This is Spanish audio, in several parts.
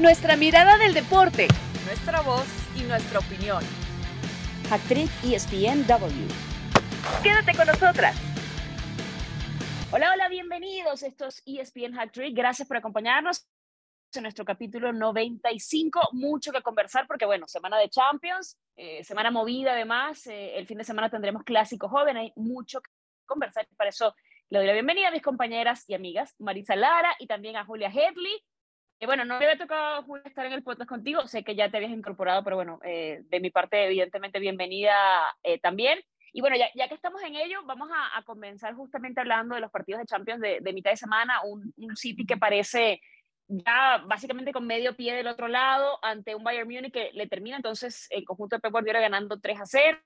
Nuestra mirada del deporte. Nuestra voz y nuestra opinión. Actriz ESPNW. Quédate con nosotras. Hola, hola, bienvenidos. Esto es ESPN Gracias por acompañarnos en nuestro capítulo 95. Mucho que conversar porque, bueno, semana de Champions, eh, semana movida además. Eh, el fin de semana tendremos clásico joven. Hay mucho que conversar. y Para eso le doy la bienvenida a mis compañeras y amigas, Marisa Lara y también a Julia Hedley bueno, no me había tocado estar en el podcast contigo, sé que ya te habías incorporado, pero bueno, eh, de mi parte, evidentemente, bienvenida eh, también. Y bueno, ya, que estamos en ello, vamos a, comenzar justamente hablando de los partidos de Champions de, mitad de semana, un, City que parece ya básicamente con medio pie del otro lado ante un Bayern Múnich que le termina entonces el conjunto de Pep Guardiola ganando 3 a 0.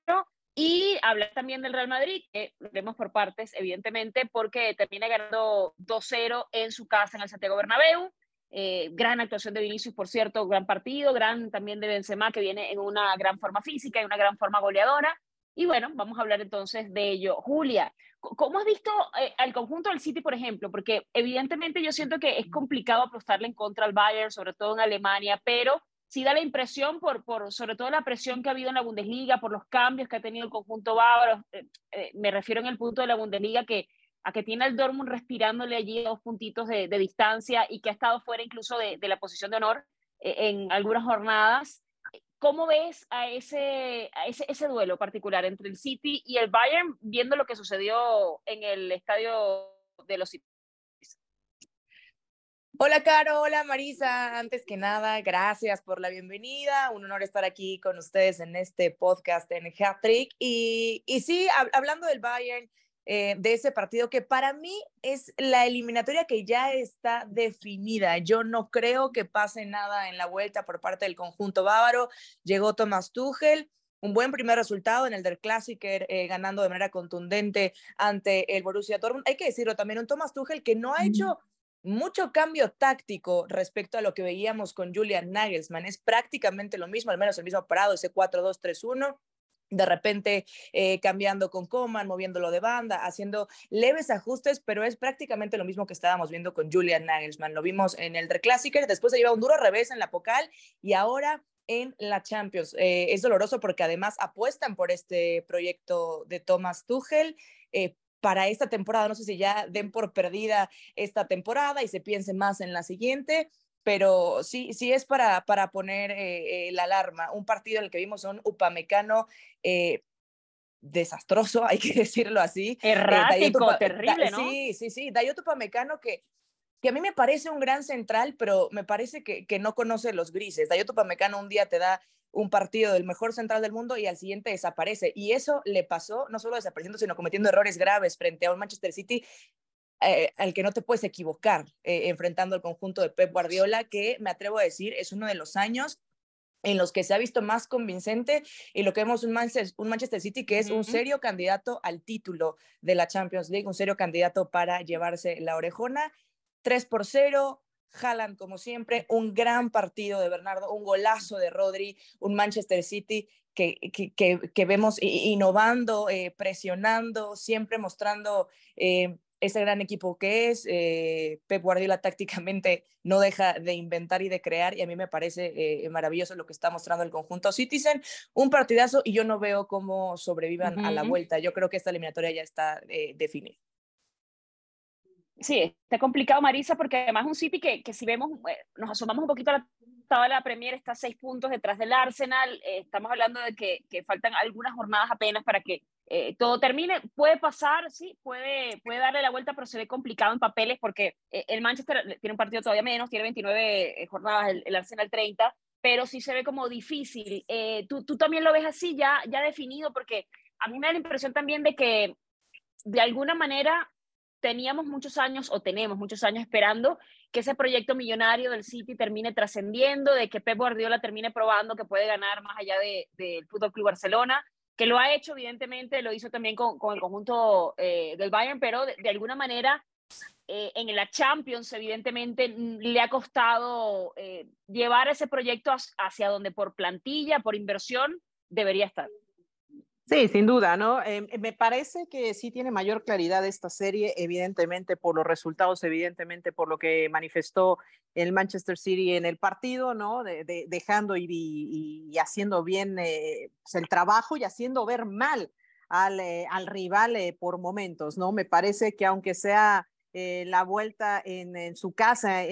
Y hablar también del Real Madrid, que vemos por partes, evidentemente, porque termina ganando 2-0 en su casa en el Santiago Bernabéu. Eh, gran actuación de Vinicius, por cierto, gran partido, gran también de Benzema, que viene en una gran forma física y una gran forma goleadora. Y bueno, vamos a hablar entonces de ello. Julia, ¿cómo has visto eh, al conjunto del City, por ejemplo? Porque evidentemente yo siento que es complicado apostarle en contra al Bayern, sobre todo en Alemania, pero sí da la impresión, por, por sobre todo la presión que ha habido en la Bundesliga, por los cambios que ha tenido el conjunto bávaro, eh, me refiero en el punto de la Bundesliga que a que tiene al Dortmund respirándole allí dos puntitos de, distancia y que ha estado fuera incluso de, la posición de honor eh, en algunas jornadas. ¿Cómo ves a, ese, ese, ese, duelo particular entre el City y el Bayern, viendo lo que sucedió en el estadio de los City? Hola, Caro. Hola, Marisa. Antes que nada, gracias por la bienvenida. Un honor estar aquí con ustedes en este podcast en Hat Trick. Y, y sí, hablando del Bayern, eh, de ese partido, que para mí es la eliminatoria que ya está definida. Yo no creo que pase nada en la vuelta por parte del conjunto bávaro. Llegó Thomas Tuchel, un buen primer resultado en el del Klassiker, eh, ganando de manera contundente ante el Borussia Dortmund. Hay que decirlo también, un Thomas Tuchel que no ha hecho mucho cambio táctico respecto a lo que veíamos con Julian Nagelsmann. Es prácticamente lo mismo, al menos el mismo parado, ese 4-2-3-1 de repente eh, cambiando con Coman, moviéndolo de banda, haciendo leves ajustes, pero es prácticamente lo mismo que estábamos viendo con Julian Nagelsmann. Lo vimos en el Reclásico, después se lleva un duro revés en la Pocal y ahora en la Champions. Eh, es doloroso porque además apuestan por este proyecto de Thomas Tuchel. Eh, para esta temporada, no sé si ya den por perdida esta temporada y se piense más en la siguiente, pero sí, sí es para, para poner eh, eh, la alarma. Un partido en el que vimos un Upamecano eh, desastroso, hay que decirlo así. Errático, terrible, ¿no? Sí, sí, sí. Dayot Upamecano que, que a mí me parece un gran central, pero me parece que, que no conoce los grises. Dayot Upamecano un día te da un partido del mejor central del mundo y al siguiente desaparece. Y eso le pasó no solo desapareciendo, sino cometiendo errores graves frente a un Manchester City eh, al que no te puedes equivocar eh, enfrentando al conjunto de Pep Guardiola, que me atrevo a decir es uno de los años en los que se ha visto más convincente y lo que vemos un Manchester, un Manchester City que es un serio candidato al título de la Champions League, un serio candidato para llevarse la orejona. 3 por 0, Haaland como siempre, un gran partido de Bernardo, un golazo de Rodri, un Manchester City que, que, que, vemos innovando, eh, presionando, siempre mostrando ese gran equipo que es. Eh, Pep Guardiola tácticamente no deja de inventar y de crear y a mí me parece eh, maravilloso lo que está mostrando el conjunto Citizen. Un partidazo y yo no veo cómo sobrevivan a la vuelta. Yo creo que esta eliminatoria ya está eh, definida. Sí, está complicado, Marisa, porque además un City que, que si vemos, nos asomamos un poquito a la tabla la Premier, está seis puntos detrás del Arsenal. estamos hablando de que, que faltan algunas jornadas apenas para que eh, todo termine. Puede pasar, sí, puede, puede darle la vuelta, pero se ve complicado en papeles porque eh, el Manchester tiene un partido todavía menos, tiene 29 eh, jornadas, el, Arsenal 30, pero sí se ve como difícil. ¿tú, ¿tú, también lo ves así, ya, ya definido, porque a mí me da la impresión también de que de alguna manera teníamos muchos años o tenemos muchos años esperando que ese proyecto millonario del City termine trascendiendo, de que Pep Guardiola termine probando que puede ganar más allá del de, Fútbol Club Barcelona que lo ha hecho, evidentemente, lo hizo también con, con el conjunto eh, del Bayern, pero de, alguna manera eh, en la Champions, evidentemente, le ha costado eh, llevar ese proyecto hacia donde por plantilla, por inversión, debería estar. Sí, sin duda, ¿no? Em, me parece que sí tiene mayor claridad esta serie, evidentemente por los resultados, evidentemente por lo que manifestó el Manchester City en el partido, ¿no? De, dejando y, haciendo bien eh, pues, el trabajo y haciendo ver mal al, eh, al rival eh, por momentos, ¿no? Me parece que aunque sea la vuelta en, en su casa,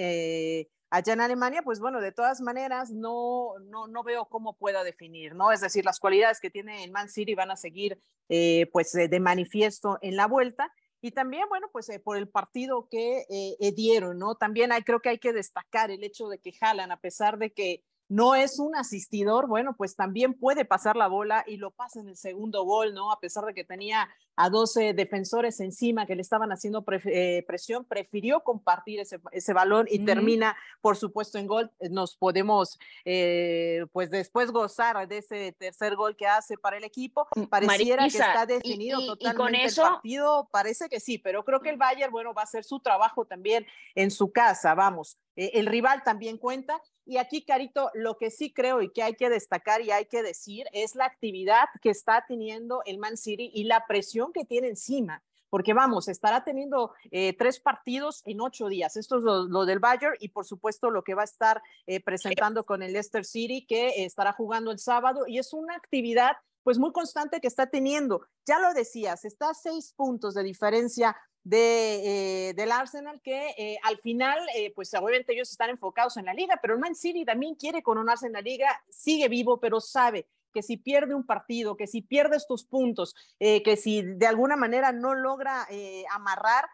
Allá en Alemania, pues bueno, de todas maneras, no, no, no veo cómo pueda definir, ¿no? Es decir, las cualidades que tiene el Man City van a seguir, eh, pues, de manifiesto en la vuelta. Y también, bueno, pues eh, por el partido que eh, dieron, ¿no? También hay, creo que hay que destacar el hecho de que Jalan, a pesar de que no es un asistidor, bueno, pues también puede pasar la bola y lo pasa en el segundo gol, ¿no? A pesar de que tenía a 12 defensores encima que le estaban haciendo eh, presión, prefirió compartir ese, ese balón y termina, por supuesto, en gol. Nos podemos, eh, pues después gozar de ese tercer gol que hace para el equipo. Pareciera que está definido totalmente con eso... el partido, parece que sí, pero creo que el Bayern, bueno, va a hacer su trabajo también en su casa, vamos. Eh, el rival también cuenta. Y aquí, Carito, lo que sí creo y que hay que destacar y hay que decir es la actividad que está teniendo el Man City y la presión que tiene encima. Porque vamos, estará teniendo eh, tres partidos en ocho días. Esto es lo, del Bayern y por supuesto lo que va a estar eh, presentando con el Leicester City, que estará jugando el sábado. Y es una actividad pues muy constante que está teniendo. Ya lo decías, está a seis puntos de diferencia de, eh, del Arsenal que eh, al final, eh, pues obviamente ellos están enfocados en la liga, pero el Man City también quiere coronarse en la liga, sigue vivo, pero sabe que si pierde un partido, que si pierde estos puntos, que si de alguna manera no logra amarrar,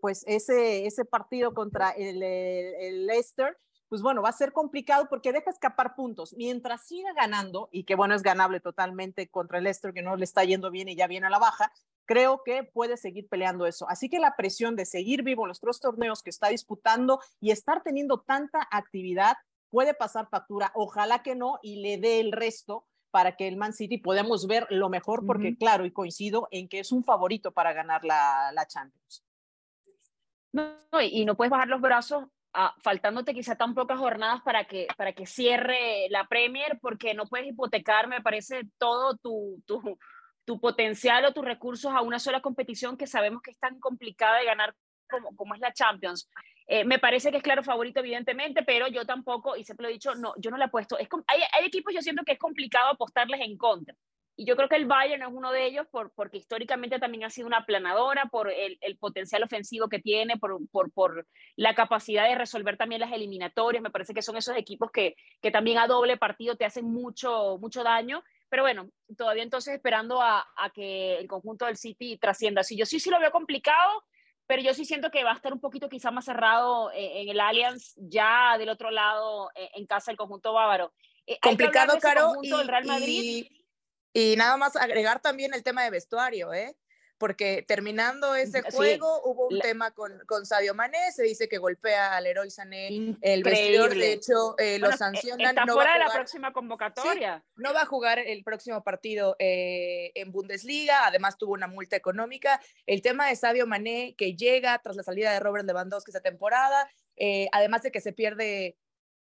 pues ese, ese partido contra el Leicester, pues bueno, va a ser complicado porque deja escapar puntos. Mientras siga ganando, y que bueno, es ganable totalmente contra el Leicester, que no le está yendo bien y ya viene a la baja, creo que puede seguir peleando eso. Así que la presión de seguir vivo en los tres torneos que está disputando y estar teniendo tanta actividad puede pasar factura. Ojalá que no y le dé el resto para que el Man City podamos ver lo mejor, porque claro, y coincido en que es un favorito para ganar la, la Champions. No, y no puedes bajar los brazos faltándote quizá tan pocas jornadas para que, para que cierre la Premier, porque no puedes hipotecar, me parece, todo tu, tu, tu potencial o tus recursos a una sola competición que sabemos que es tan complicada de ganar como, como es la Champions. Eh, me parece que es claro favorito, evidentemente, pero yo tampoco, y siempre lo he dicho, no, yo no le apuesto. Es, hay, hay equipos, yo siento que es complicado apostarles en contra. Y yo creo que el Bayern es uno de ellos por, porque históricamente también ha sido una planadora, por el, el potencial ofensivo que tiene, por, por, por, la capacidad de resolver también las eliminatorias. Me parece que son esos equipos que, que también a doble partido te hacen mucho, mucho daño. Pero bueno, todavía entonces esperando a, a que el conjunto del City trascienda. Sí, yo sí, sí lo veo complicado, pero yo sí siento que va a estar un poquito quizá más cerrado eh, en, el Allianz, ya del otro lado, eh, en casa del conjunto bávaro. Eh, complicado, Caro. Y, Real Madrid. Y nada más agregar también el tema de vestuario, ¿eh? Porque terminando ese juego hubo un tema con, con Sadio Mané, se dice que golpea al héroe Sané, el vestidor, de hecho, eh, lo e, sancionan. Está fuera de la próxima convocatoria. no va a jugar el próximo partido eh, en Bundesliga, además tuvo una multa económica. El tema de Sadio Mané, que llega tras la salida de Robert Lewandowski esa temporada, eh, además de que se pierde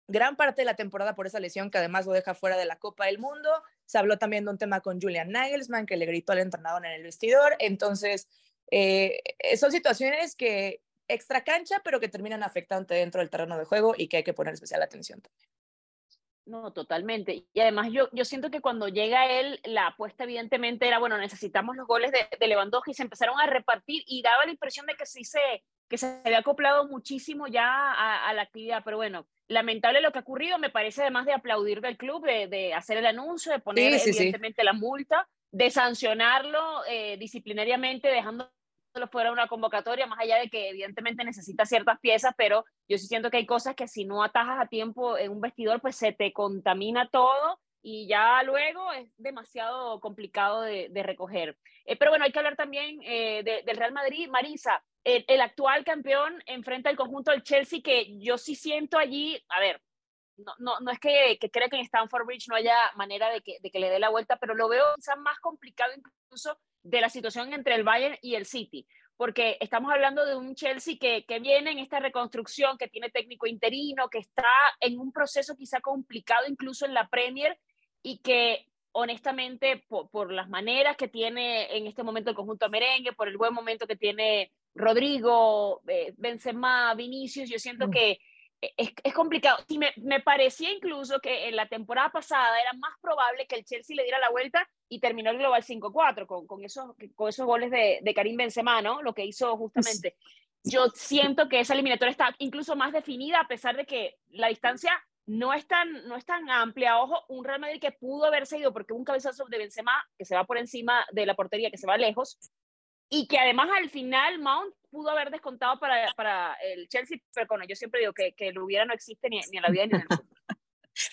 gran parte de la temporada por esa lesión que además lo deja fuera de la Copa del Mundo. Se habló también de un tema con Julian Nagelsmann que le gritó al entrenador en el vestidor. Entonces, eh, son situaciones que extra cancha, pero que terminan afectando dentro del terreno de juego y que hay que poner especial atención también. No, totalmente. Y además yo, yo siento que cuando llega él, la apuesta evidentemente era, bueno, necesitamos los goles de, de Lewandowski y se empezaron a repartir y daba la impresión de que sí se, que se había acoplado muchísimo ya a, la actividad, pero bueno, lamentable lo que ha ocurrido, me parece además de aplaudir del club, de, hacer el anuncio, de poner evidentemente la multa, de sancionarlo eh, disciplinariamente, dejando fuera una convocatoria, más allá de que evidentemente necesita ciertas piezas, pero yo sí siento que hay cosas que si no atajas a tiempo en un vestidor, pues se te contamina todo y ya luego es demasiado complicado de, recoger. Eh, pero bueno, hay que hablar también eh, del Real Madrid. Marisa, el, actual campeón enfrenta al conjunto del Chelsea, que yo sí siento allí, a ver, no, no, no es que, que crea que en Stamford Bridge no haya manera de que, de que le dé la vuelta, pero lo veo quizás más complicado incluso de la situación entre el Bayern y el City, porque estamos hablando de un Chelsea que, que, viene en esta reconstrucción, que tiene técnico interino, que está en un proceso quizá complicado incluso en la Premier y que honestamente, por, las maneras que tiene en este momento el conjunto merengue, por el buen momento que tiene Rodrigo, eh, Benzema, Vinicius, yo siento mm. que es, es, complicado. Y me, me, parecía incluso que en la temporada pasada era más probable que el Chelsea le diera la vuelta y terminó el Global 5-4 con, con, esos, con esos goles de, de, Karim Benzema, ¿no? Lo que hizo justamente. Yo siento que esa eliminatoria está incluso más definida a pesar de que la distancia no es tan, no es tan amplia. Ojo, un Real Madrid que pudo haberse ido porque un cabezazo de Benzema que se va por encima de la portería, que se va lejos, y que además al final Mount pudo haber descontado para, para el Chelsea, pero bueno, yo siempre digo que, que lo hubiera no existe ni, ni en la vida ni en el.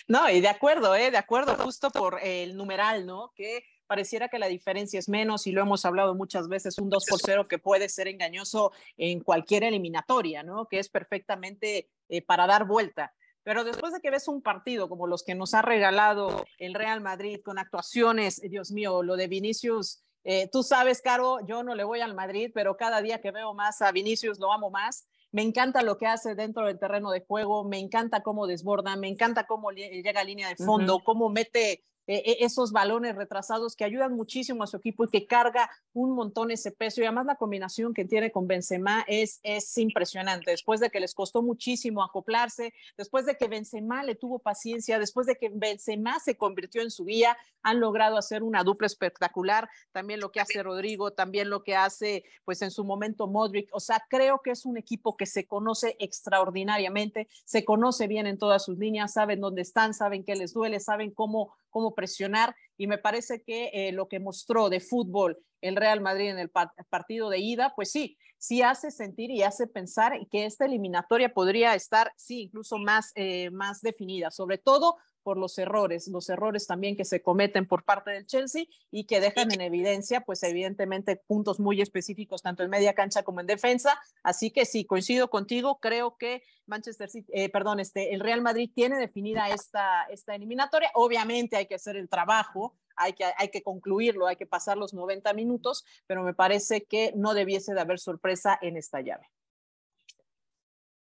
No, y de acuerdo, ¿eh? de acuerdo, justo por el numeral, ¿no? Que pareciera que la diferencia es menos y lo hemos hablado muchas veces, un 2 por 0 que puede ser engañoso en cualquier eliminatoria, ¿no? Que es perfectamente eh, para dar vuelta. Pero después de que ves un partido como los que nos ha regalado el Real Madrid con actuaciones, Dios mío, lo de Vinicius, eh, tú sabes, Caro, yo no le voy al Madrid, pero cada día que veo más a Vinicius lo amo más. Me encanta lo que hace dentro del terreno de juego, me encanta cómo desborda, me encanta cómo llega a línea de fondo, cómo mete eh, eh, esos balones retrasados que ayudan muchísimo a su equipo y que carga un montón ese peso. Y además la combinación que tiene con Benzema es, es impresionante. Después de que les costó muchísimo acoplarse, después de que Benzema le tuvo paciencia, después de que Benzema se convirtió en su guía, han logrado hacer una dupla espectacular. También lo que hace Rodrigo, también lo que hace, pues en su momento Modric. O sea, creo que es un equipo que se conoce extraordinariamente, se conoce bien en todas sus líneas, saben dónde están, saben qué les duele, saben cómo cómo presionar y me parece que eh, lo que mostró de fútbol el Real Madrid en el partido de ida, pues sí, sí hace sentir y hace pensar que esta eliminatoria podría estar, sí, incluso más, eh, más definida, sobre todo por los errores, los errores también que se cometen por parte del Chelsea y que dejan en evidencia, pues evidentemente, puntos muy específicos, tanto en media cancha como en defensa. Así que sí, coincido contigo, creo que Manchester City, eh, perdón, este, el Real Madrid tiene definida esta, esta eliminatoria. Obviamente hay que hacer el trabajo, hay que, hay que concluirlo, hay que pasar los 90 minutos, pero me parece que no debiese de haber sorpresa en esta llave.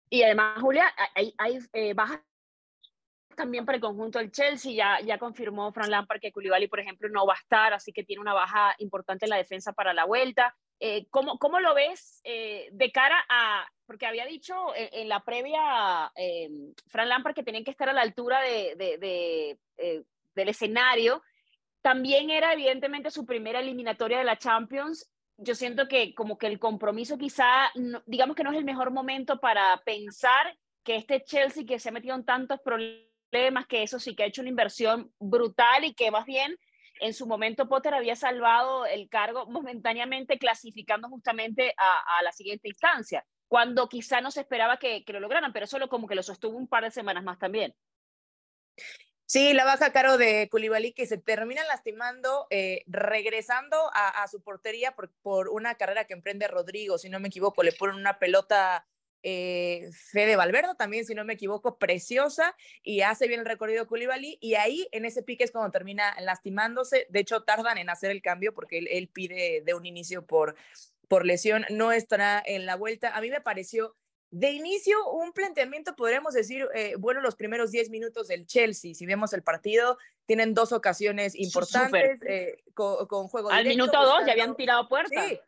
Y además, Julia, hay, hay eh, bajas también para el conjunto del Chelsea. Ya, ya confirmó Fran Lampard que Koulibaly, por ejemplo, no va a estar, así que tiene una baja importante en la defensa para la vuelta. Eh, ¿cómo, ¿cómo, lo ves eh, de cara a, porque había dicho en, la previa eh, Fran Lampard que tenían que estar a la altura de, de, del escenario, también era evidentemente su primera eliminatoria de la Champions. Yo siento que como que el compromiso quizá, digamos que no es el mejor momento para pensar que este Chelsea que se ha metido en tantos problemas que eso sí que ha hecho una inversión brutal y que más bien en su momento Potter había salvado el cargo momentáneamente clasificando justamente a, la siguiente instancia, cuando quizá no se esperaba que, lo lograran, pero solo como que lo sostuvo un par de semanas más también. Sí, la baja caro de Koulibaly que se termina lastimando, eh, regresando a, su portería por, por, una carrera que emprende Rodrigo, si no me equivoco, le ponen una pelota eh, Fede Valverde también, si no me equivoco, preciosa y hace bien el recorrido Koulibaly y ahí en ese pique es cuando termina lastimándose. De hecho, tardan en hacer el cambio porque él, pide de un inicio por, por lesión, no estará en la vuelta. A mí me pareció de inicio, un planteamiento, podríamos decir, eh, bueno, los primeros 10 minutos del Chelsea, si vemos el partido, tienen dos ocasiones importantes eh, con, juego Al minuto dos ya habían tirado puertas. Sí,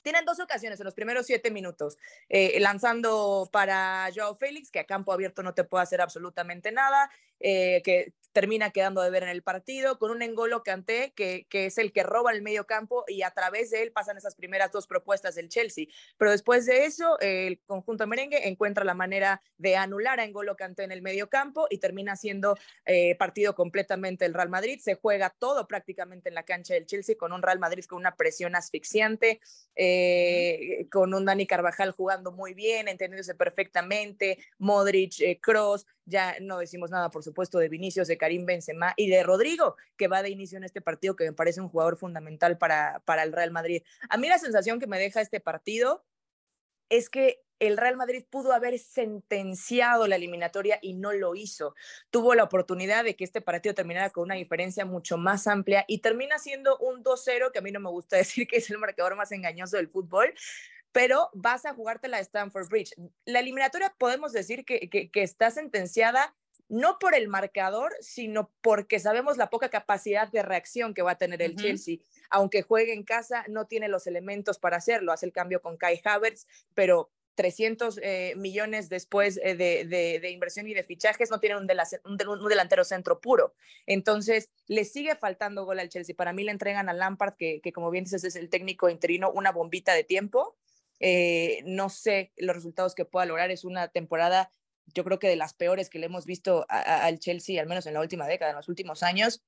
tienen dos ocasiones en los primeros siete minutos, eh, lanzando para Joao Félix, que a campo abierto no te puede hacer absolutamente nada, eh, que termina quedando de ver en el partido, con un Engolo Kanté, que, que es el que roba el medio campo y a través de él pasan esas primeras dos propuestas del Chelsea. Pero después de eso, el conjunto merengue encuentra la manera de anular a Engolo Kanté en el medio campo y termina siendo eh, partido completamente el Real Madrid. Se juega todo prácticamente en la cancha del Chelsea con un Real Madrid con una presión asfixiante, eh, con un Dani Carvajal jugando muy bien, entendiéndose perfectamente, Modric, Cross, ya no decimos nada, por supuesto, de Vinicius, de Karim Benzema y de Rodrigo, que va de inicio en este partido, que me parece un jugador fundamental para, para el Real Madrid. A mí la sensación que me deja este partido es que el Real Madrid pudo haber sentenciado la eliminatoria y no lo hizo. Tuvo la oportunidad de que este partido terminara con una diferencia mucho más amplia y termina siendo un 2-0, que a mí no me gusta decir que es el marcador más engañoso del fútbol, pero vas a jugarte la Stanford Bridge. La eliminatoria podemos decir que, que, está sentenciada no por el marcador, sino porque sabemos la poca capacidad de reacción que va a tener el Chelsea. Aunque juegue en casa, no tiene los elementos para hacerlo. Hace el cambio con Kai Havertz, pero 300 eh, millones después eh, de, inversión y de fichajes, no tienen un, delantero centro puro. Entonces, le sigue faltando gol al Chelsea. Para mí le entregan a Lampard, que, como bien dices es el técnico interino, una bombita de tiempo. Eh, no sé los resultados que pueda lograr. Es una temporada, yo creo que de las peores que le hemos visto al Chelsea, al menos en la última década, en los últimos años.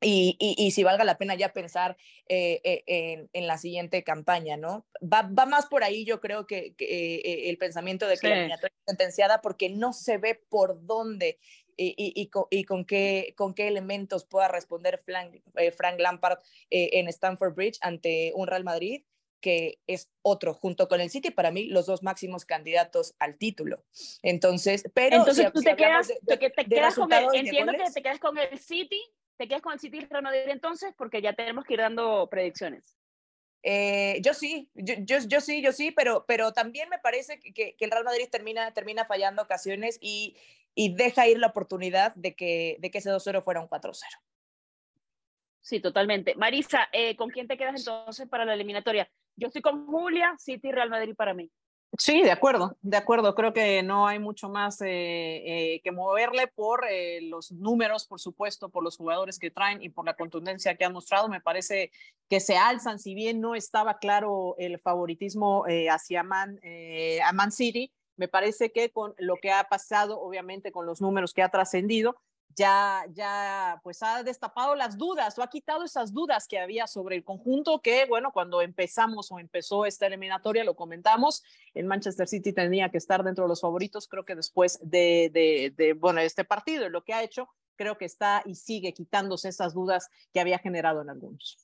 Y, y, si valga la pena ya pensar eh, eh, en, la siguiente campaña, ¿no? Va, va, más por ahí, yo creo que, el pensamiento de que la eliminatoria es sentenciada porque no se ve por dónde y, y, con, y, con, qué, con qué elementos pueda responder Frank, Frank Lampard en Stamford Bridge ante un Real Madrid que es otro, junto con el City, para mí, los dos máximos candidatos al título. Entonces, pero... Entonces tú te, quedas, te, quedas con el, entiendo que te quedas con el City ¿Te quedas con el City Real Madrid entonces? Porque ya tenemos que ir dando predicciones. Eh, yo sí, yo, yo, sí, yo sí, pero, pero también me parece que, que, el Real Madrid termina, termina fallando ocasiones y, y deja ir la oportunidad de que, de que ese 2-0 fuera un 4-0. Sí, totalmente. Marisa, eh, ¿con quién te quedas entonces para la eliminatoria? Yo estoy con Julia, City Real Madrid para mí. Sí, de acuerdo, de acuerdo. Creo que no hay mucho más eh, eh, que moverle por los números, por supuesto, por los jugadores que traen y por la contundencia que han mostrado. Me parece que se alzan, si bien no estaba claro el favoritismo hacia Man, a Man City, me parece que con lo que ha pasado, obviamente con los números que ha trascendido, ya, ya pues ha destapado las dudas o ha quitado esas dudas que había sobre el conjunto que, bueno, cuando empezamos o empezó esta eliminatoria, lo comentamos, el Manchester City tenía que estar dentro de los favoritos, creo que después de, de, de bueno, este partido y lo que ha hecho, creo que está y sigue quitándose esas dudas que había generado en algunos.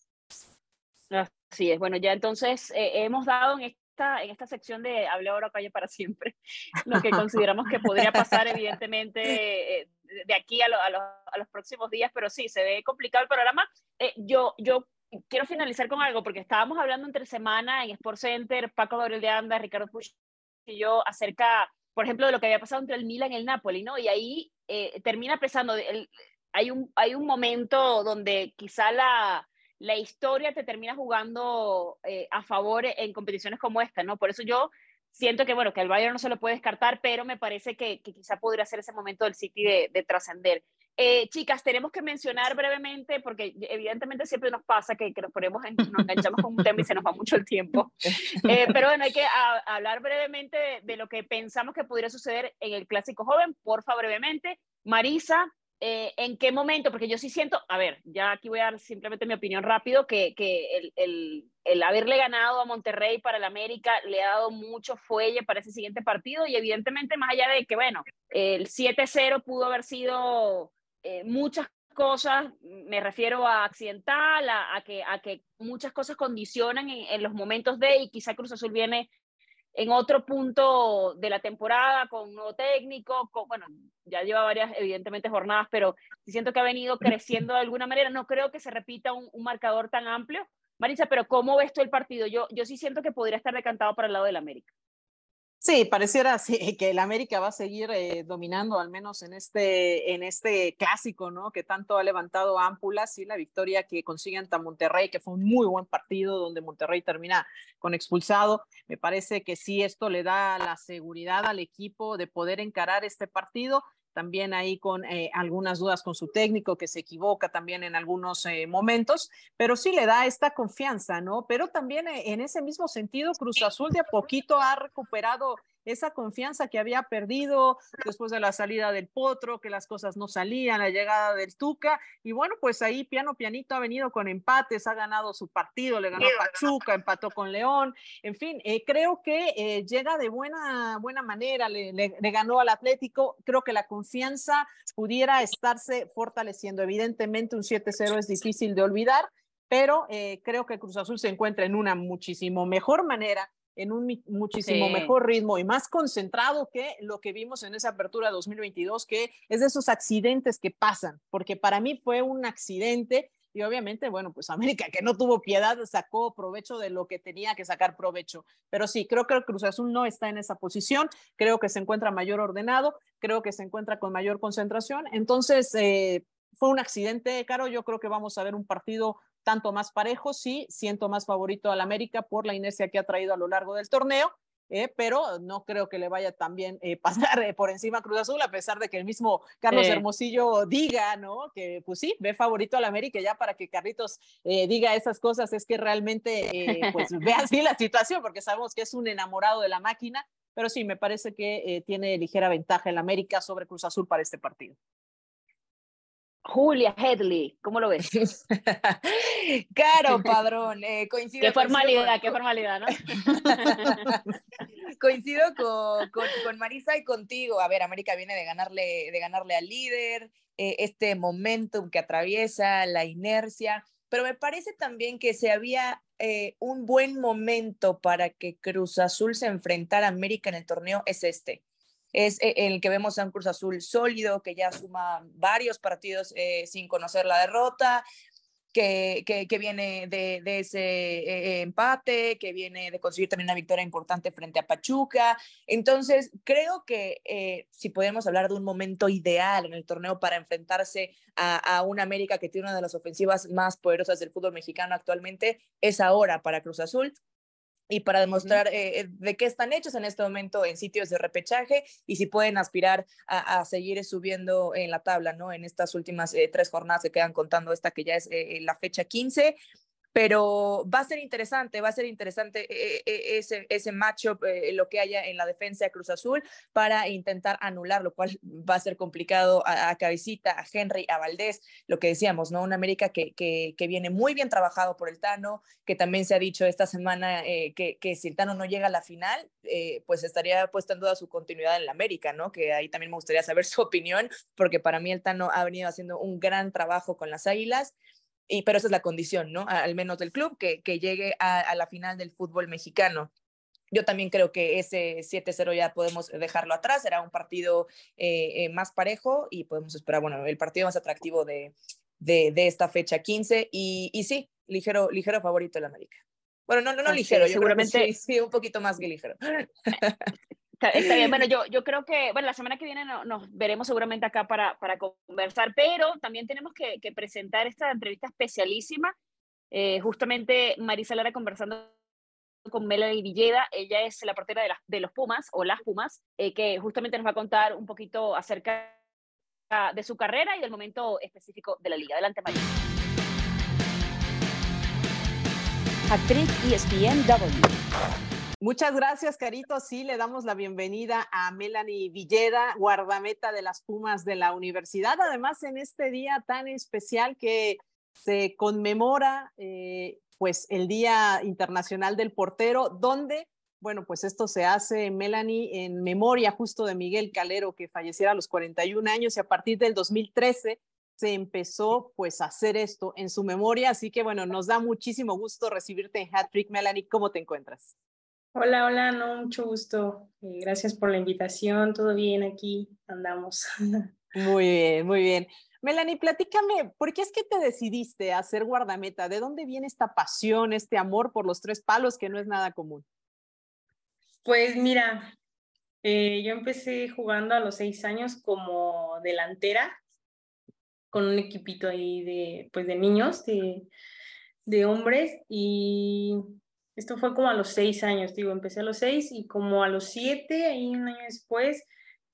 Así es, bueno, ya entonces eh, hemos dado en en esta sección de Hable ahora, calle para siempre, lo que consideramos que podría pasar, evidentemente, eh, de aquí a, a, los próximos días, pero sí, se ve complicado el programa. Eh, yo, yo quiero finalizar con algo, porque estábamos hablando entre semana en Sport Center, Paco Gabriel de Anda, Ricardo Puch y yo, acerca, por ejemplo, de lo que había pasado entre el Milan y el Napoli, ¿no? Y ahí eh, termina pesando, el, hay, un, hay un momento donde quizá la la historia te termina jugando eh, a favor en competiciones como esta, ¿no? Por eso yo siento que, bueno, que el Bayern no se lo puede descartar, pero me parece que, quizá podría ser ese momento del City de, trascender. Eh, chicas, tenemos que mencionar brevemente, porque evidentemente siempre nos pasa que, nos ponemos, en, nos enganchamos con un tema y se nos va mucho el tiempo. Eh, pero bueno, hay que hablar brevemente de, de, lo que pensamos que podría suceder en el Clásico Joven. Porfa, brevemente. Marisa, eh, ¿en qué momento? Porque yo sí siento, a ver, ya aquí voy a dar simplemente mi opinión rápido, que, que el, el, el, haberle ganado a Monterrey para el América le ha dado mucho fuelle para ese siguiente partido y evidentemente más allá de que, bueno, el 7-0 pudo haber sido eh, muchas cosas, me refiero a accidental, a, que, a que muchas cosas condicionan en, en los momentos de y quizá Cruz Azul viene en otro punto de la temporada con un nuevo técnico, bueno, ya lleva varias, evidentemente, jornadas, pero siento que ha venido creciendo de alguna manera. No creo que se repita un, un marcador tan amplio. Marisa, pero ¿cómo ves tú el partido? Yo, yo sí siento que podría estar decantado para el lado del América. Sí, pareciera que el América va a seguir eh, dominando, al menos en este, en este clásico, ¿no? Que tanto ha levantado ámpulas y la victoria que consigue ante Monterrey, que fue un muy buen partido donde Monterrey termina con expulsado. Me parece que sí, esto le da la seguridad al equipo de poder encarar este partido también ahí con eh, algunas dudas con su técnico, que se equivoca también en algunos eh, momentos, pero sí le da esta confianza, ¿no? Pero también eh, en ese mismo sentido, Cruz Azul de a poquito ha recuperado esa confianza que había perdido después de la salida del Potro, que las cosas no salían, la llegada del Tuca, y bueno, pues ahí piano pianito ha venido con empates, ha ganado su partido, le ganó Pachuca, empató con León, en fin, eh, creo que eh, llega de buena, buena manera, le, le ganó al Atlético, creo que la confianza pudiera estarse fortaleciendo, evidentemente un 7-0 es difícil de olvidar, pero eh, creo que Cruz Azul se encuentra en una muchísimo mejor manera en un muchísimo mejor ritmo y más concentrado que lo que vimos en esa apertura 2022, que es de esos accidentes que pasan, porque para mí fue un accidente y obviamente, bueno, pues América que no tuvo piedad sacó provecho de lo que tenía que sacar provecho. Pero sí, creo que el Cruz Azul no está en esa posición, creo que se encuentra mayor ordenado, creo que se encuentra con mayor concentración. Entonces, eh, fue un accidente, Caro, yo creo que vamos a ver un partido tanto más parejo, sí, siento más favorito al América por la inercia que ha traído a lo largo del torneo, eh, pero no creo que le vaya también eh, pasar eh, por encima Cruz Azul, a pesar de que el mismo Carlos Hermosillo diga, ¿no? Que pues sí, ve favorito al América, ya para que Carlitos diga esas cosas, es que realmente pues ve así la situación, porque sabemos que es un enamorado de la máquina, pero sí, me parece que tiene ligera ventaja el América sobre Cruz Azul para este partido. Julia Headley, ¿cómo lo ves? Caro, padrón, eh, coincido. Qué formalidad, qué formalidad, ¿no? coincido con, Marisa y contigo. A ver, América viene de ganarle, de ganarle al líder, eh, este momentum que atraviesa, la inercia, pero me parece también que se había eh, un buen momento para que Cruz Azul se enfrentara a América en el torneo, es este es eh, el que vemos a un Cruz Azul sólido, que ya suma varios partidos eh, sin conocer la derrota, que, que, viene de, ese eh, empate, que viene de conseguir también una victoria importante frente a Pachuca. Entonces, creo que si podemos hablar de un momento ideal en el torneo para enfrentarse a, a una América que tiene una de las ofensivas más poderosas del fútbol mexicano actualmente, es ahora para Cruz Azul y para demostrar eh, de qué están hechos en este momento en sitios de repechaje y si pueden aspirar a, seguir subiendo en la tabla, ¿no? En estas últimas eh, tres jornadas que quedan contando esta que ya es eh, la fecha 15 pero va a ser interesante, va a ser interesante eh, eh, ese, ese matchup, eh, lo que haya en la defensa de Cruz Azul para intentar anular, lo cual va a ser complicado a, Cabecita, a Henry, a Valdés, lo que decíamos, ¿no? Un América que, que, viene muy bien trabajado por el Tano, que también se ha dicho esta semana que, que, si el Tano no llega a la final, pues estaría puesta en duda su continuidad en la América, ¿no? Que ahí también me gustaría saber su opinión, porque para mí el Tano ha venido haciendo un gran trabajo con las Águilas y, pero esa es la condición, ¿no? Al menos del club, que, que llegue a, la final del fútbol mexicano. Yo también creo que ese 7-0 ya podemos dejarlo atrás, será un partido eh, eh, más parejo y podemos esperar, bueno, el partido más atractivo de, de, de esta fecha 15 y, y, sí, ligero, ligero favorito el América. Bueno, no, no, no ligero, seguramente sí, sí, un poquito más que ligero. Está, bien, bueno, yo, yo creo que, bueno, la semana que viene nos veremos seguramente acá para, para conversar, pero también tenemos que, que presentar esta entrevista especialísima. Eh, justamente Marisa Lara conversando con Melanie Villeda, ella es la portera de, de los Pumas, o las Pumas, eh, que justamente nos va a contar un poquito acerca de su carrera y del momento específico de la liga. Adelante, Marisa. Actriz ESPNW. Muchas gracias, Carito. Sí, le damos la bienvenida a Melanie Villeda, guardameta de las Pumas de la universidad. Además, en este día tan especial que se conmemora, eh, pues, el Día Internacional del Portero, donde, bueno, pues esto se hace, Melanie, en memoria justo de Miguel Calero, que falleciera a los 41 años y a partir del 2013 se empezó pues a hacer esto en su memoria. Así que bueno, nos da muchísimo gusto recibirte en Hat Trick, Melanie. ¿Cómo te encuentras? Hola, hola, no, mucho gusto. Eh, gracias por la invitación. Todo bien aquí, andamos. Muy bien, muy bien. Melanie, platícame, ¿por qué es que te decidiste a ser guardameta? ¿De dónde viene esta pasión, este amor por los tres palos que no es nada común? Pues mira, eh, yo empecé jugando a los seis años como delantera con un equipito ahí de, pues de niños, de, de hombres, y esto fue como a los seis años, digo, empecé a los seis y como a los siete, ahí un año después,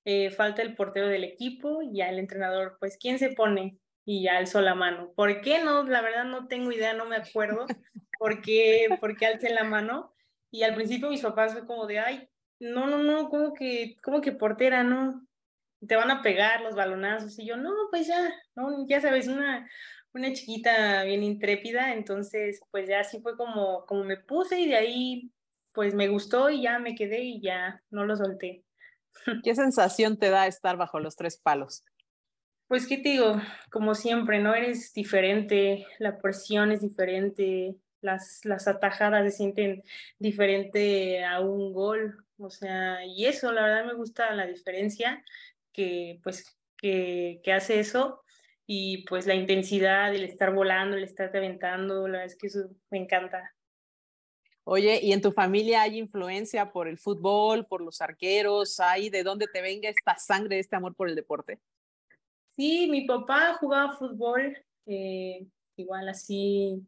eh, falta el portero del equipo y ya el entrenador, pues, ¿quién se pone? Y ya alzó la mano. ¿Por qué no? La verdad no tengo idea, no me acuerdo por qué, por qué alcé la mano. Y al principio mis papás fue como de, ay, no, no, no, como que, como que portera, no? Te van a pegar los balonazos. Y yo, no, pues ya, no, ya sabes, una, una chiquita bien intrépida, entonces pues ya así fue como, como me puse y de ahí pues me gustó y ya me quedé y ya no lo solté. ¿Qué sensación te da estar bajo los tres palos? Pues qué te digo, como siempre, ¿no? Eres diferente, la presión es diferente, las, las atajadas se sienten diferente a un gol, o sea, y eso, la verdad me gusta la diferencia que pues que, que hace eso y pues la intensidad, el estar volando, el estar aventando, la verdad es que eso me encanta. Oye, ¿y en tu familia hay influencia por el fútbol, por los arqueros? ¿Hay de dónde te venga esta sangre, este amor por el deporte? Sí, mi papá jugaba fútbol, eh, igual así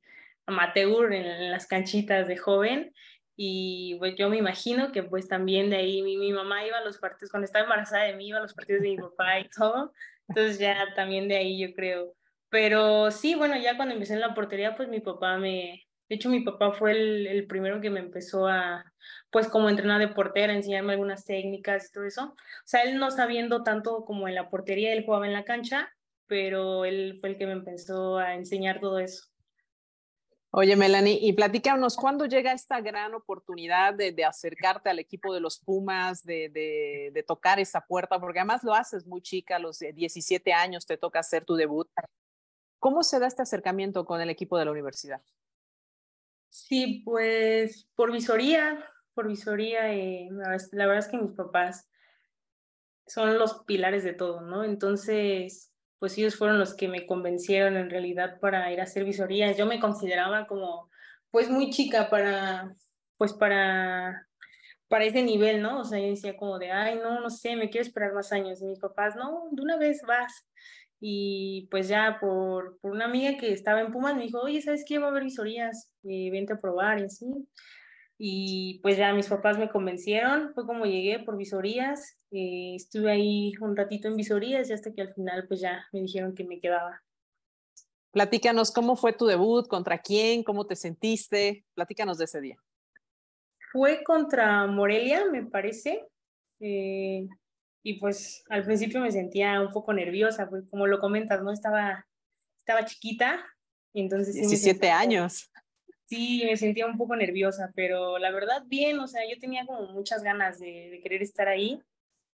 amateur en, las canchitas de joven y pues yo me imagino que pues también de ahí mi, mi, mamá iba a los partidos, cuando estaba embarazada de mí, iba a los partidos de mi papá y todo, entonces ya también de ahí yo creo. Pero sí, bueno, ya cuando empecé en la portería, pues mi papá me, de hecho, mi papá fue el, el, primero que me empezó a, pues como entrenar de portera, enseñarme algunas técnicas y todo eso. O sea, él no sabiendo tanto como en la portería, él jugaba en la cancha, pero él fue el que me empezó a enseñar todo eso. Oye, Melanie, y platícanos, ¿cuándo llega esta gran oportunidad de, acercarte al equipo de los Pumas, de, de, de, tocar esa puerta? Porque además lo haces muy chica, a los 17 años te toca hacer tu debut. ¿Cómo se da este acercamiento con el equipo de la universidad? Sí, pues por visoría, por visoría, eh, la verdad es que mis papás son los pilares de todo, ¿no? Entonces, pues ellos fueron los que me convencieron en realidad para ir a hacer visorías. Yo me consideraba como, pues muy chica para, pues para, para ese nivel, ¿no? O sea, yo decía como de, ay, no, no sé, me quiero esperar más años. Mis papás, no, de una vez vas. Y pues ya por, por una amiga que estaba en Pumas me dijo, oye, ¿sabes qué? Va a haber visorías, eh, vente a probar y así. Y pues ya mis papás me convencieron, fue como llegué por visorías, eh, estuve ahí un ratito en visorías y hasta que al final pues ya me dijeron que me quedaba. Platícanos cómo fue tu debut, contra quién, cómo te sentiste, platícanos de ese día. Fue contra Morelia, me parece. Eh, y pues al principio me sentía un poco nerviosa, pues como lo comentas, ¿no? Estaba, estaba chiquita, entonces... 17 años. Sí, me sentía un poco nerviosa, pero la verdad bien, o sea, yo tenía como muchas ganas de, de querer estar ahí,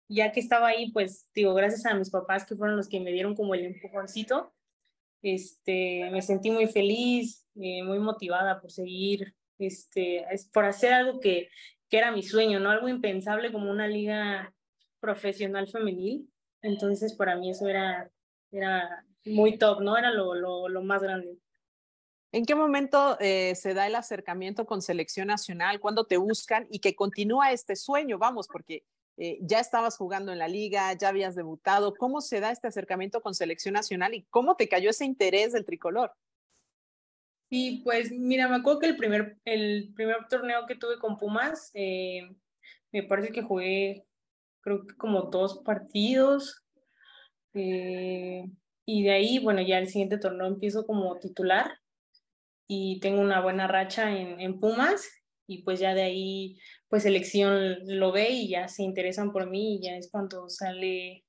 ya que estaba ahí, pues digo, gracias a mis papás que fueron los que me dieron como el empujoncito, este, me sentí muy feliz, eh, muy motivada por seguir, este, por hacer algo que, que era mi sueño, ¿no? Algo impensable como una liga profesional femenil. Entonces, para mí eso era, era muy top, ¿no? Era lo, lo, lo más grande. ¿En qué momento eh, se da el acercamiento con selección nacional? ¿Cuándo te buscan y que continúa este sueño? Vamos, porque eh, ya estabas jugando en la liga, ya habías debutado. ¿Cómo se da este acercamiento con selección nacional y cómo te cayó ese interés del tricolor? Sí, pues mira, me acuerdo que el primer, el primer torneo que tuve con Pumas, eh, me parece que jugué creo que como dos partidos. Y de ahí, bueno, ya el siguiente torneo empiezo como titular y tengo una buena racha en, en Pumas y pues ya de ahí, pues selección lo ve y ya se interesan por mí y ya es cuando sale,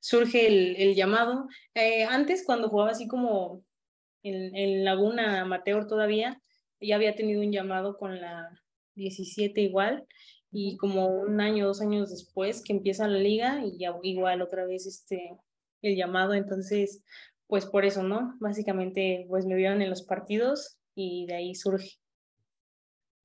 surge el, el llamado. Eh, antes, cuando jugaba así como en, en Laguna Amateur todavía, ya había tenido un llamado con la 17 igual y como un año, dos años después que empieza la liga y ya igual otra vez este, el llamado, entonces pues por eso, ¿no? Básicamente pues me vieron en los partidos y de ahí surge.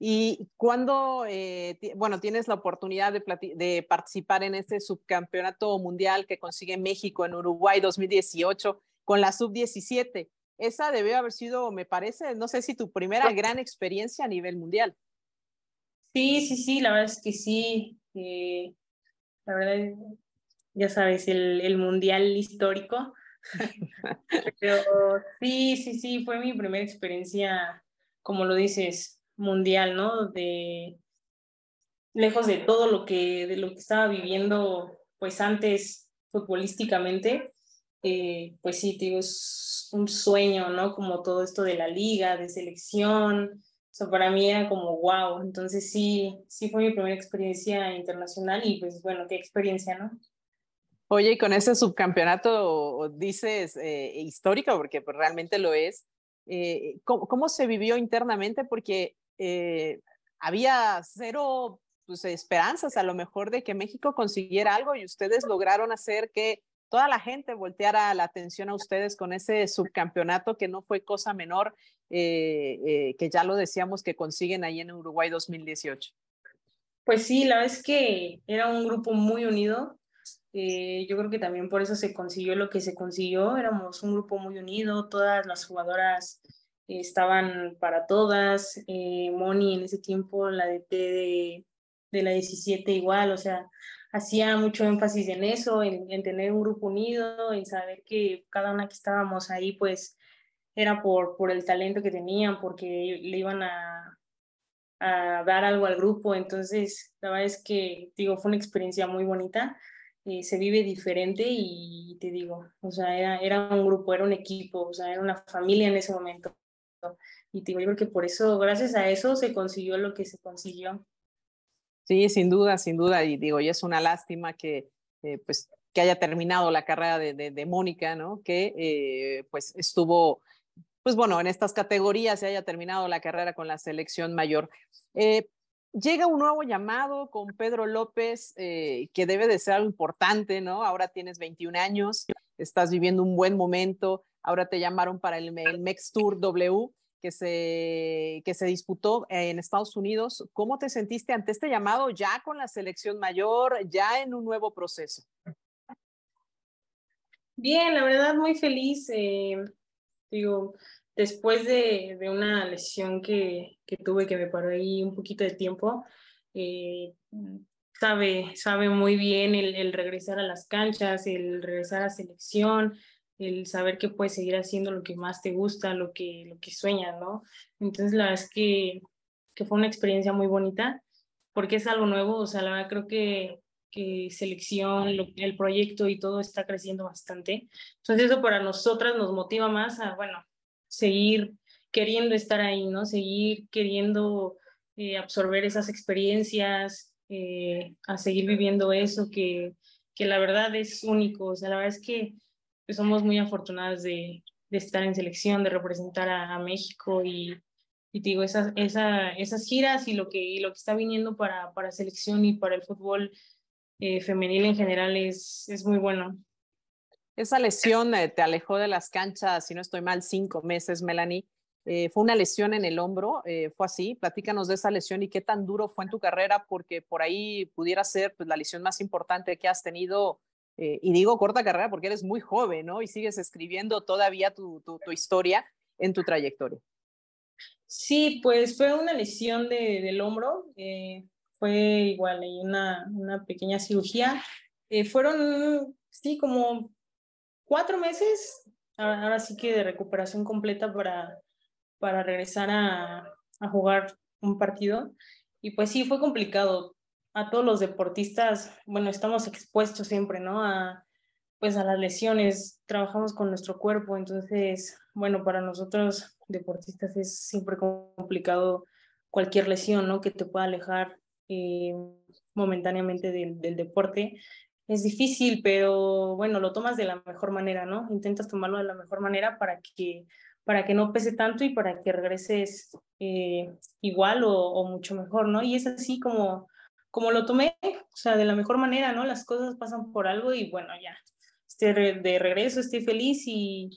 Y cuando, eh, bueno, tienes la oportunidad de, de, participar en este subcampeonato mundial que consigue México en Uruguay 2018 con la sub-17, esa debe haber sido, me parece, no sé si tu primera gran experiencia a nivel mundial. Sí, sí, sí, la verdad es que sí. Eh, la verdad, ya sabes, el, el mundial histórico. Sí, sí, sí, fue mi primera experiencia, como lo dices, mundial, ¿no? De lejos de todo lo que, de lo que estaba viviendo, pues antes futbolísticamente, eh, pues sí, digo, es un sueño, ¿no? Como todo esto de la liga, de selección, para mí era como wow. Entonces sí, sí fue mi primera experiencia internacional y pues bueno, qué experiencia, ¿no? Oye, y con ese subcampeonato dices eh, histórico, porque pues, realmente lo es, eh, ¿cómo, ¿cómo, se vivió internamente? Porque eh, había cero pues, esperanzas a lo mejor de que México consiguiera algo y ustedes lograron hacer que toda la gente volteara la atención a ustedes con ese subcampeonato que no fue cosa menor, eh, eh, que ya lo decíamos que consiguen ahí en Uruguay 2018. Pues sí, la verdad es que era un grupo muy unido. Eh, yo creo que también por eso se consiguió lo que se consiguió. Éramos un grupo muy unido, todas las jugadoras estaban para todas. Eh, Moni en ese tiempo, la DT de, de la 17 igual, o sea, hacía mucho énfasis en eso, en, en, tener un grupo unido, en saber que cada una que estábamos ahí, pues era por, por el talento que tenían, porque le iban a, a dar algo al grupo. Entonces, la verdad es que, digo, fue una experiencia muy bonita. Eh, se vive diferente y te digo, o sea, era, era un grupo, era un equipo, o sea, era una familia en ese momento. Y te digo, yo creo que por eso, gracias a eso, se consiguió lo que se consiguió. Sí, sin duda, sin duda. Y digo, y es una lástima que, eh, pues, que haya terminado la carrera de, de, Mónica, ¿no? Que eh, pues estuvo pues bueno, en estas categorías se haya terminado la carrera con la selección mayor. Llega un nuevo llamado con Pedro López, eh, que debe de ser algo importante, ¿no? Ahora tienes 21 años, estás viviendo un buen momento, ahora te llamaron para el, el Mex Tour W que se, que se disputó en Estados Unidos. ¿Cómo te sentiste ante este llamado ya con la selección mayor, ya en un nuevo proceso? Bien, la verdad muy feliz. Eh, Digo, después de, de una lesión que, que, tuve que me paró ahí un poquito de tiempo, eh, sabe, sabe muy bien el, regresar a las canchas, el regresar a selección, el saber que puedes seguir haciendo lo que más te gusta, lo que, lo que sueñas, ¿no? Entonces, la verdad es que, que fue una experiencia muy bonita, porque es algo nuevo, o sea, la verdad creo que que selección, el proyecto y todo está creciendo bastante. Entonces eso para nosotras nos motiva más a, bueno, seguir queriendo estar ahí, ¿no? Seguir queriendo eh, absorber esas experiencias, eh, a seguir viviendo eso que, que la verdad es único. O sea, la verdad es que pues, somos muy afortunadas de, de estar en selección, de representar a, México y, y digo, esas, esa, esas giras y lo que, y lo que está viniendo para, para selección y para el fútbol eh, femenil en general es, es muy bueno. Esa lesión eh, te alejó de las canchas, si no estoy mal, cinco meses, Melanie. Eh, fue una lesión en el hombro, eh, fue así. Platícanos de esa lesión y qué tan duro fue en tu carrera, porque por ahí pudiera ser pues, la lesión más importante que has tenido. Eh, y digo corta carrera porque eres muy joven, ¿no? Y sigues escribiendo todavía tu, tu, tu historia en tu trayectoria. Sí, pues fue una lesión de, del hombro. Eh, fue igual, hay una, una pequeña cirugía. Eh, fueron, sí, como cuatro meses, ahora sí que de recuperación completa para, para regresar a, a jugar un partido. Y pues sí, fue complicado. A todos los deportistas, bueno, estamos expuestos siempre, ¿no? A, pues a las lesiones, trabajamos con nuestro cuerpo, entonces, bueno, para nosotros deportistas es siempre complicado cualquier lesión, ¿no? Que te pueda alejar eh, momentáneamente del, del, deporte. Es difícil, pero bueno, lo tomas de la mejor manera, ¿no? Intentas tomarlo de la mejor manera para que, para que no pese tanto y para que regreses eh, igual o, mucho mejor, ¿no? Y es así como, como lo tomé, o sea, de la mejor manera, ¿no? Las cosas pasan por algo y bueno, ya, estoy de regreso, estoy feliz y,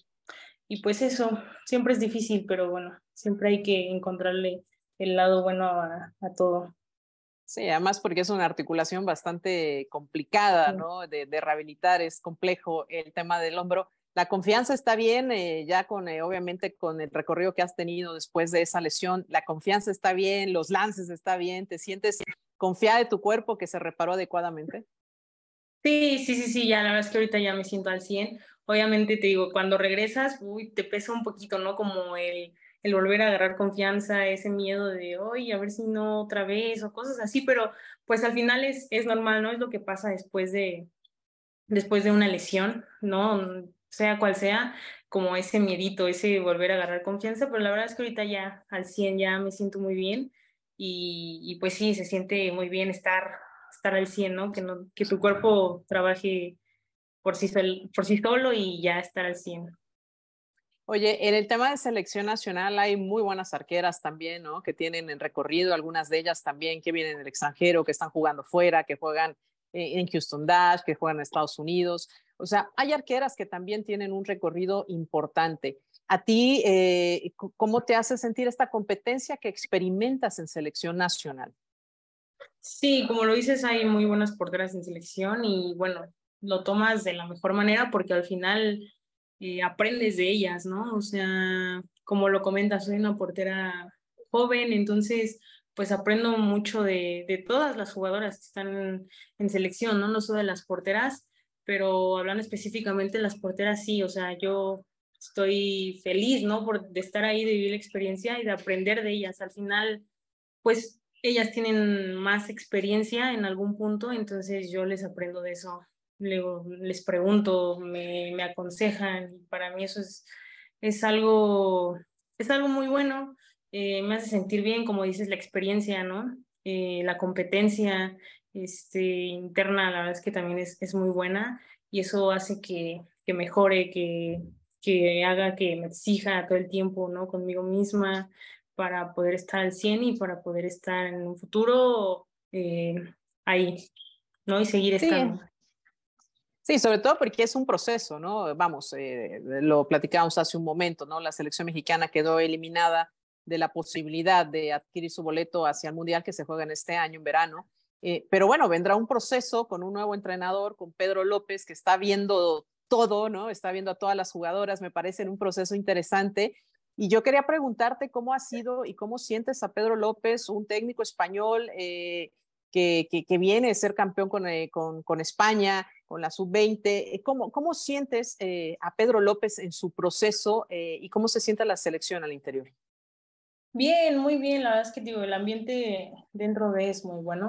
y pues eso, siempre es difícil, pero bueno, siempre hay que encontrarle el lado bueno a, a todo. Sí, además porque es una articulación bastante complicada, ¿no? De, de, rehabilitar, es complejo el tema del hombro. La confianza está bien, eh, ya con, eh, obviamente, con el recorrido que has tenido después de esa lesión, la confianza está bien, los lances está bien, ¿te sientes confiada de tu cuerpo que se reparó adecuadamente? Sí, sí, sí, sí, ya la verdad es que ahorita ya me siento al 100. Obviamente te digo, cuando regresas, uy, te pesa un poquito, ¿no? Como el el volver a agarrar confianza, ese miedo de, oye, a ver si no otra vez o cosas así, pero pues al final es, es normal, ¿no? Es lo que pasa después de, después de una lesión, ¿no? Sea cual sea, como ese miedito, ese volver a agarrar confianza, pero la verdad es que ahorita ya al 100 ya me siento muy bien y, y pues sí, se siente muy bien estar, estar al 100, ¿no? Que, no, que tu cuerpo trabaje por sí, por sí solo y ya estar al 100. Oye, en el tema de selección nacional hay muy buenas arqueras también, ¿no? Que tienen en recorrido, algunas de ellas también que vienen del extranjero, que están jugando fuera, que juegan en Houston Dash, que juegan en Estados Unidos. O sea, hay arqueras que también tienen un recorrido importante. ¿A ti eh, cómo te hace sentir esta competencia que experimentas en selección nacional? Sí, como lo dices, hay muy buenas porteras en selección y bueno, lo tomas de la mejor manera porque al final eh, aprendes de ellas, ¿no? O sea, como lo comentas, soy una portera joven, entonces pues aprendo mucho de, todas las jugadoras que están en, selección, ¿no? No solo de las porteras, pero hablando específicamente de las porteras, sí, o sea, yo estoy feliz, ¿no? Por, de estar ahí, de vivir la experiencia y de aprender de ellas. Al final, pues ellas tienen más experiencia en algún punto, entonces yo les aprendo de eso. Luego les pregunto, me, me aconsejan y para mí eso es, es, algo, es algo muy bueno. Eh, me hace sentir bien, como dices, la experiencia, ¿no? Eh, la competencia este, interna, la verdad es que también es, es muy buena y eso hace que, que mejore, que, que haga que me exija todo el tiempo, ¿no? Conmigo misma para poder estar al 100 y para poder estar en un futuro eh, ahí, ¿no? Y seguir estando. Sí, sobre todo porque es un proceso, ¿no? Vamos, eh, lo platicábamos hace un momento, ¿no? La selección mexicana quedó eliminada de la posibilidad de adquirir su boleto hacia el Mundial que se juega en este año, en verano. Eh, pero bueno, vendrá un proceso con un nuevo entrenador, con Pedro López, que está viendo todo, ¿no? Está viendo a todas las jugadoras, me parece un proceso interesante. Y yo quería preguntarte cómo ha sido y cómo sientes a Pedro López, un técnico español eh, que, que, viene a ser campeón con, con, con España, con la sub-20. ¿Cómo, ¿Cómo sientes a Pedro López en su proceso y cómo se siente la selección al interior? Bien, muy bien. La verdad es que digo, el ambiente dentro de es muy bueno.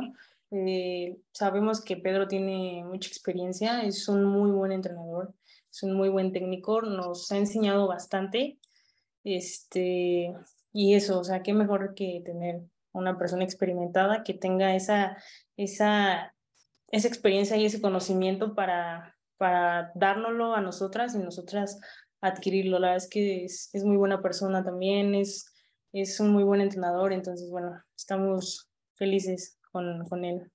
Eh, sabemos que Pedro tiene mucha experiencia, es un muy buen entrenador, es un muy buen técnico, nos ha enseñado bastante. Este, y eso, o sea, qué mejor que tener una persona experimentada que tenga esa, esa, esa experiencia y ese conocimiento para, para dárnoslo a nosotras y nosotras adquirirlo. La verdad es que es, es muy buena persona también, es es un muy buen entrenador, entonces, bueno, estamos felices con, con él.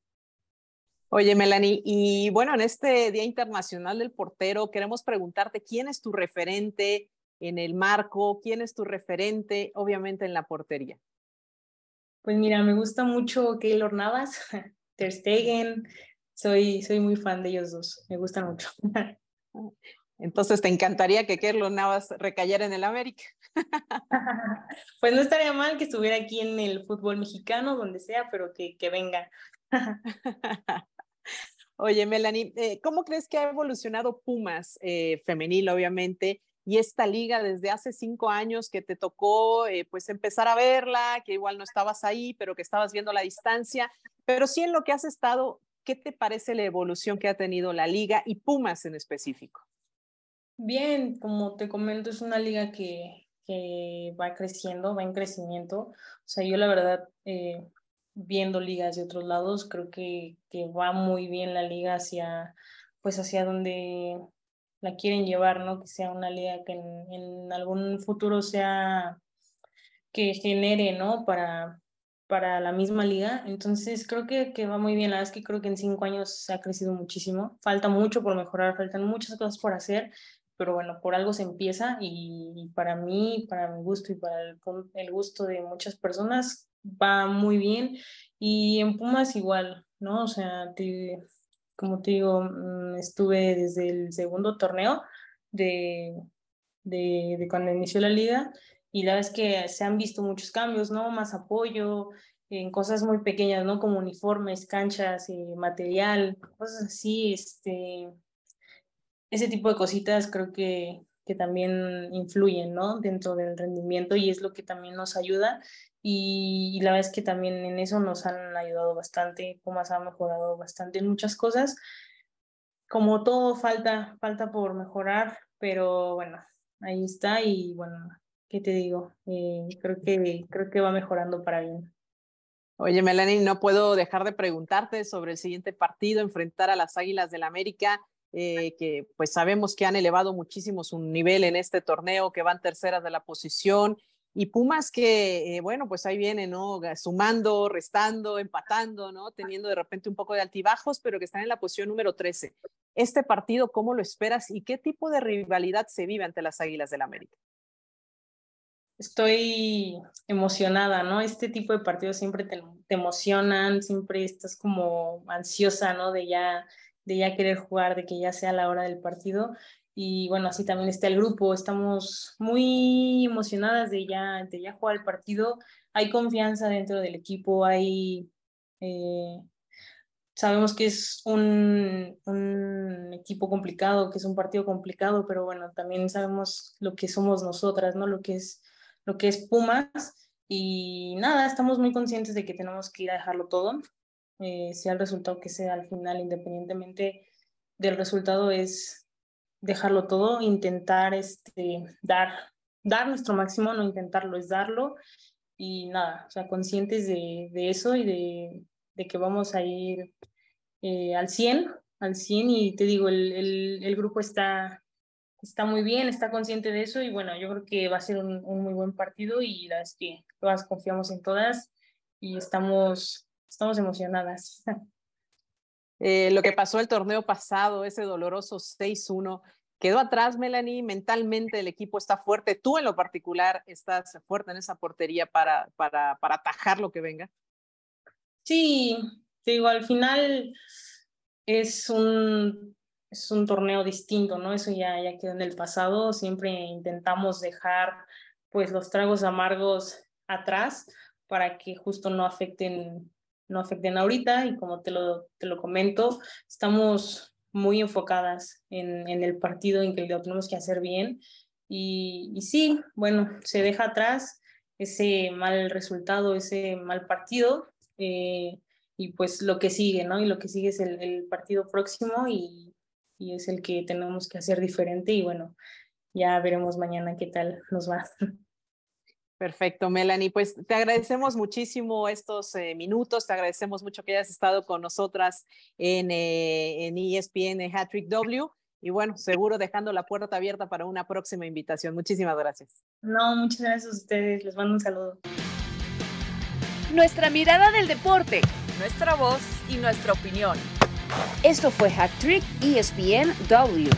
Oye, Melanie, y bueno, en este Día Internacional del Portero, queremos preguntarte quién es tu referente en el marco, quién es tu referente, obviamente, en la portería. Pues mira, me gusta mucho Keylor Navas, Ter Stegen, soy, soy muy fan de ellos dos, me gustan mucho. Entonces, ¿te encantaría que Keylor Navas recayera en el América? pues no estaría mal que estuviera aquí en el fútbol mexicano, donde sea, pero que, que venga. Oye, Melanie, eh, ¿cómo crees que ha evolucionado Pumas eh, femenil, obviamente, y esta liga desde hace cinco años que te tocó, eh, pues, empezar a verla, que igual no estabas ahí, pero que estabas viendo la distancia, pero sí en lo que has estado, ¿qué te parece la evolución que ha tenido la liga y Pumas en específico? Bien, como te comento, es una liga que, que va creciendo, va en crecimiento. O sea, yo la verdad, eh, viendo ligas de otros lados, creo que, que va muy bien la liga hacia, pues hacia donde la quieren llevar, ¿no? Que sea una liga que en, en algún futuro sea, que genere, ¿no? Para, para la misma liga. Entonces creo que, que, va muy bien. La verdad es que creo que en cinco años se ha crecido muchísimo. Falta mucho por mejorar, faltan muchas cosas por hacer, pero bueno, por algo se empieza y, para mí, para mi gusto y para el, gusto de muchas personas va muy bien y en Pumas igual, ¿no? O sea, como te digo, mm, estuve desde el segundo torneo de, de, de, cuando inició la liga y la verdad es que se han visto muchos cambios, ¿no? Más apoyo en cosas muy pequeñas, ¿no? Como uniformes, canchas, eh, material, cosas así, este, ese tipo de cositas creo que, que también influyen, ¿no? Dentro del rendimiento y es lo que también nos ayuda. Y, la verdad es que también en eso nos han ayudado bastante, Pumas ha mejorado bastante en muchas cosas. Como todo, falta, falta por mejorar, pero bueno, ahí está y bueno, ¿qué te digo? Eh, creo, que, creo que va mejorando para bien. Oye, Melanie, no puedo dejar de preguntarte sobre el siguiente partido, enfrentar a las Águilas del la América. Eh, que pues sabemos que han elevado muchísimo su nivel en este torneo, que van terceras de la posición, y Pumas que, eh, bueno, pues ahí viene, ¿no? Sumando, restando, empatando, ¿no? Teniendo de repente un poco de altibajos, pero que están en la posición número 13. Este partido, ¿cómo lo esperas y qué tipo de rivalidad se vive ante las Águilas del América? Estoy emocionada, ¿no? Este tipo de partidos siempre te, emocionan, siempre estás como ansiosa, ¿no? De ya de ya querer jugar, de que ya sea la hora del partido. Y bueno, así también está el grupo, estamos muy emocionadas de ya, de ya jugar el partido. Hay confianza dentro del equipo, hay... Eh, sabemos que es un, un, equipo complicado, que es un partido complicado, pero bueno, también sabemos lo que somos nosotras, ¿no? Lo que es, lo que es Pumas. Y nada, estamos muy conscientes de que tenemos que ir a dejarlo todo, eh, sea el resultado que sea al final, independientemente del resultado, es dejarlo todo, intentar este, dar, dar nuestro máximo, no intentarlo, es darlo. Y nada, o sea, conscientes de, de eso y de, de que vamos a ir eh, al 100, al 100 y te digo, el, el, el, grupo está, está muy bien, está consciente de eso y bueno, yo creo que va a ser un, un muy buen partido y las que todas confiamos en todas y estamos, estamos emocionadas. Eh, lo que pasó el torneo pasado, ese doloroso 6-1, quedó atrás, Melanie. Mentalmente el equipo está fuerte. Tú en lo particular estás fuerte en esa portería para, para, para atajar lo que venga. Sí, digo, al final es un, es un torneo distinto, ¿no? Eso ya, ya quedó en el pasado. Siempre intentamos dejar pues los tragos amargos atrás para que justo no afecten no afecten ahorita y como te lo, te lo comento, estamos muy enfocadas en, en el partido, en que lo tenemos que hacer bien y, y sí, bueno, se deja atrás ese mal resultado, ese mal partido, eh, y pues lo que sigue, ¿no? Y lo que sigue es el, el partido próximo y, y, es el que tenemos que hacer diferente y bueno, ya veremos mañana qué tal nos va. Perfecto, Melanie. Pues te agradecemos muchísimo estos eh, minutos, te agradecemos mucho que hayas estado con nosotras en, eh, en ESPN Hattrick W. Y bueno, seguro dejando la puerta abierta para una próxima invitación. Muchísimas gracias. No, muchas gracias a ustedes. Les mando un saludo. Nuestra mirada del deporte nuestra voz y nuestra opinión. Esto fue Hat Trick ESPN W.